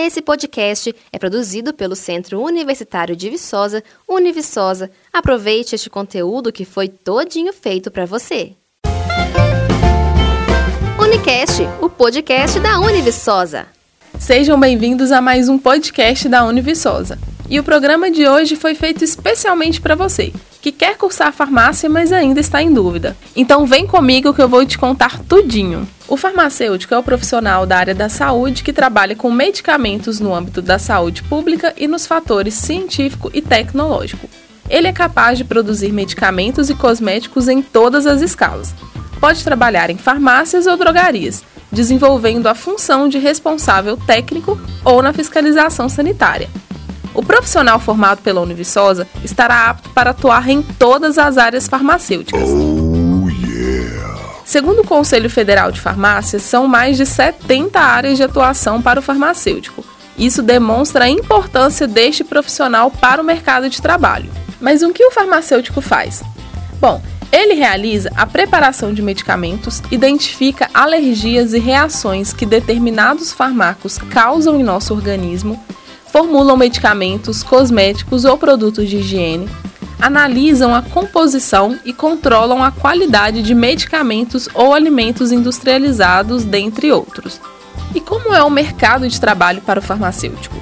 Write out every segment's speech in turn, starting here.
Esse podcast é produzido pelo Centro Universitário de Viçosa, Univiçosa. Aproveite este conteúdo que foi todinho feito para você. Unicast, o podcast da Univiçosa. Sejam bem-vindos a mais um podcast da Univiçosa. E o programa de hoje foi feito especialmente para você, que quer cursar farmácia, mas ainda está em dúvida. Então vem comigo que eu vou te contar tudinho. O farmacêutico é o profissional da área da saúde que trabalha com medicamentos no âmbito da saúde pública e nos fatores científico e tecnológico. Ele é capaz de produzir medicamentos e cosméticos em todas as escalas. Pode trabalhar em farmácias ou drogarias, desenvolvendo a função de responsável técnico ou na fiscalização sanitária. O profissional formado pela Univiçosa estará apto para atuar em todas as áreas farmacêuticas. Segundo o Conselho Federal de Farmácias, são mais de 70 áreas de atuação para o farmacêutico. Isso demonstra a importância deste profissional para o mercado de trabalho. Mas o que o farmacêutico faz? Bom, ele realiza a preparação de medicamentos, identifica alergias e reações que determinados fármacos causam em nosso organismo formulam medicamentos, cosméticos ou produtos de higiene, analisam a composição e controlam a qualidade de medicamentos ou alimentos industrializados, dentre outros. E como é o mercado de trabalho para o farmacêutico?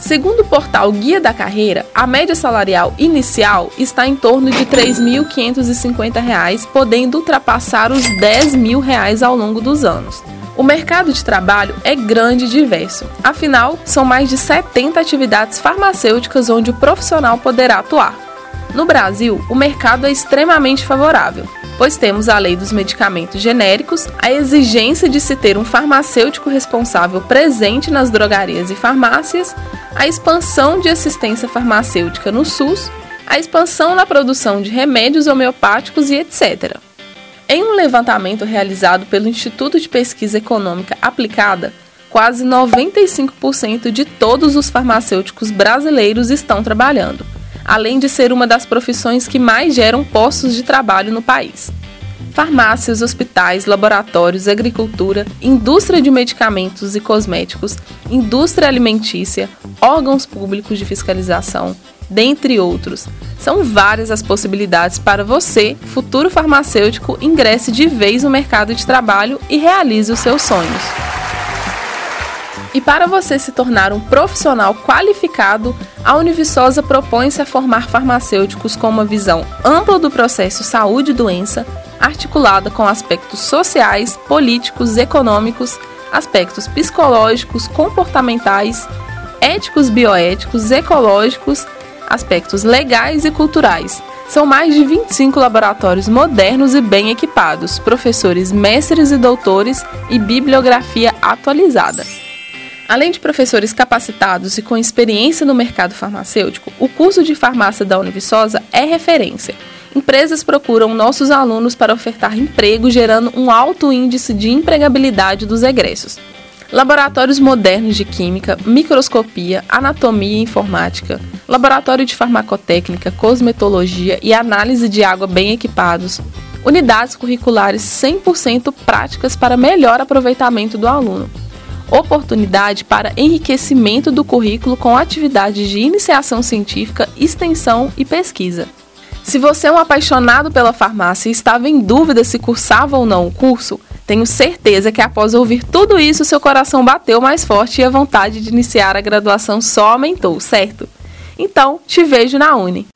Segundo o portal Guia da Carreira, a média salarial inicial está em torno de R$ 3.550, podendo ultrapassar os 10 mil reais ao longo dos anos. O mercado de trabalho é grande e diverso, afinal, são mais de 70 atividades farmacêuticas onde o profissional poderá atuar. No Brasil, o mercado é extremamente favorável, pois temos a lei dos medicamentos genéricos, a exigência de se ter um farmacêutico responsável presente nas drogarias e farmácias, a expansão de assistência farmacêutica no SUS, a expansão na produção de remédios homeopáticos e etc. Em um levantamento realizado pelo Instituto de Pesquisa Econômica Aplicada, quase 95% de todos os farmacêuticos brasileiros estão trabalhando, além de ser uma das profissões que mais geram postos de trabalho no país. Farmácias, hospitais, laboratórios, agricultura, indústria de medicamentos e cosméticos, indústria alimentícia, órgãos públicos de fiscalização, dentre outros. São várias as possibilidades para você, futuro farmacêutico, ingresse de vez no mercado de trabalho e realize os seus sonhos. E para você se tornar um profissional qualificado, a Univiçosa propõe-se a formar farmacêuticos com uma visão ampla do processo saúde e doença, articulada com aspectos sociais, políticos, econômicos, aspectos psicológicos, comportamentais, éticos, bioéticos, ecológicos aspectos legais e culturais. São mais de 25 laboratórios modernos e bem equipados, professores mestres e doutores e bibliografia atualizada. Além de professores capacitados e com experiência no mercado farmacêutico, o curso de farmácia da Univiçosa é referência. Empresas procuram nossos alunos para ofertar emprego, gerando um alto índice de empregabilidade dos egressos laboratórios modernos de química, microscopia, anatomia e informática, laboratório de farmacotécnica, cosmetologia e análise de água bem equipados, unidades curriculares 100% práticas para melhor aproveitamento do aluno, oportunidade para enriquecimento do currículo com atividades de iniciação científica, extensão e pesquisa. Se você é um apaixonado pela farmácia e estava em dúvida se cursava ou não o curso, tenho certeza que após ouvir tudo isso, seu coração bateu mais forte e a vontade de iniciar a graduação só aumentou, certo? Então, te vejo na Uni.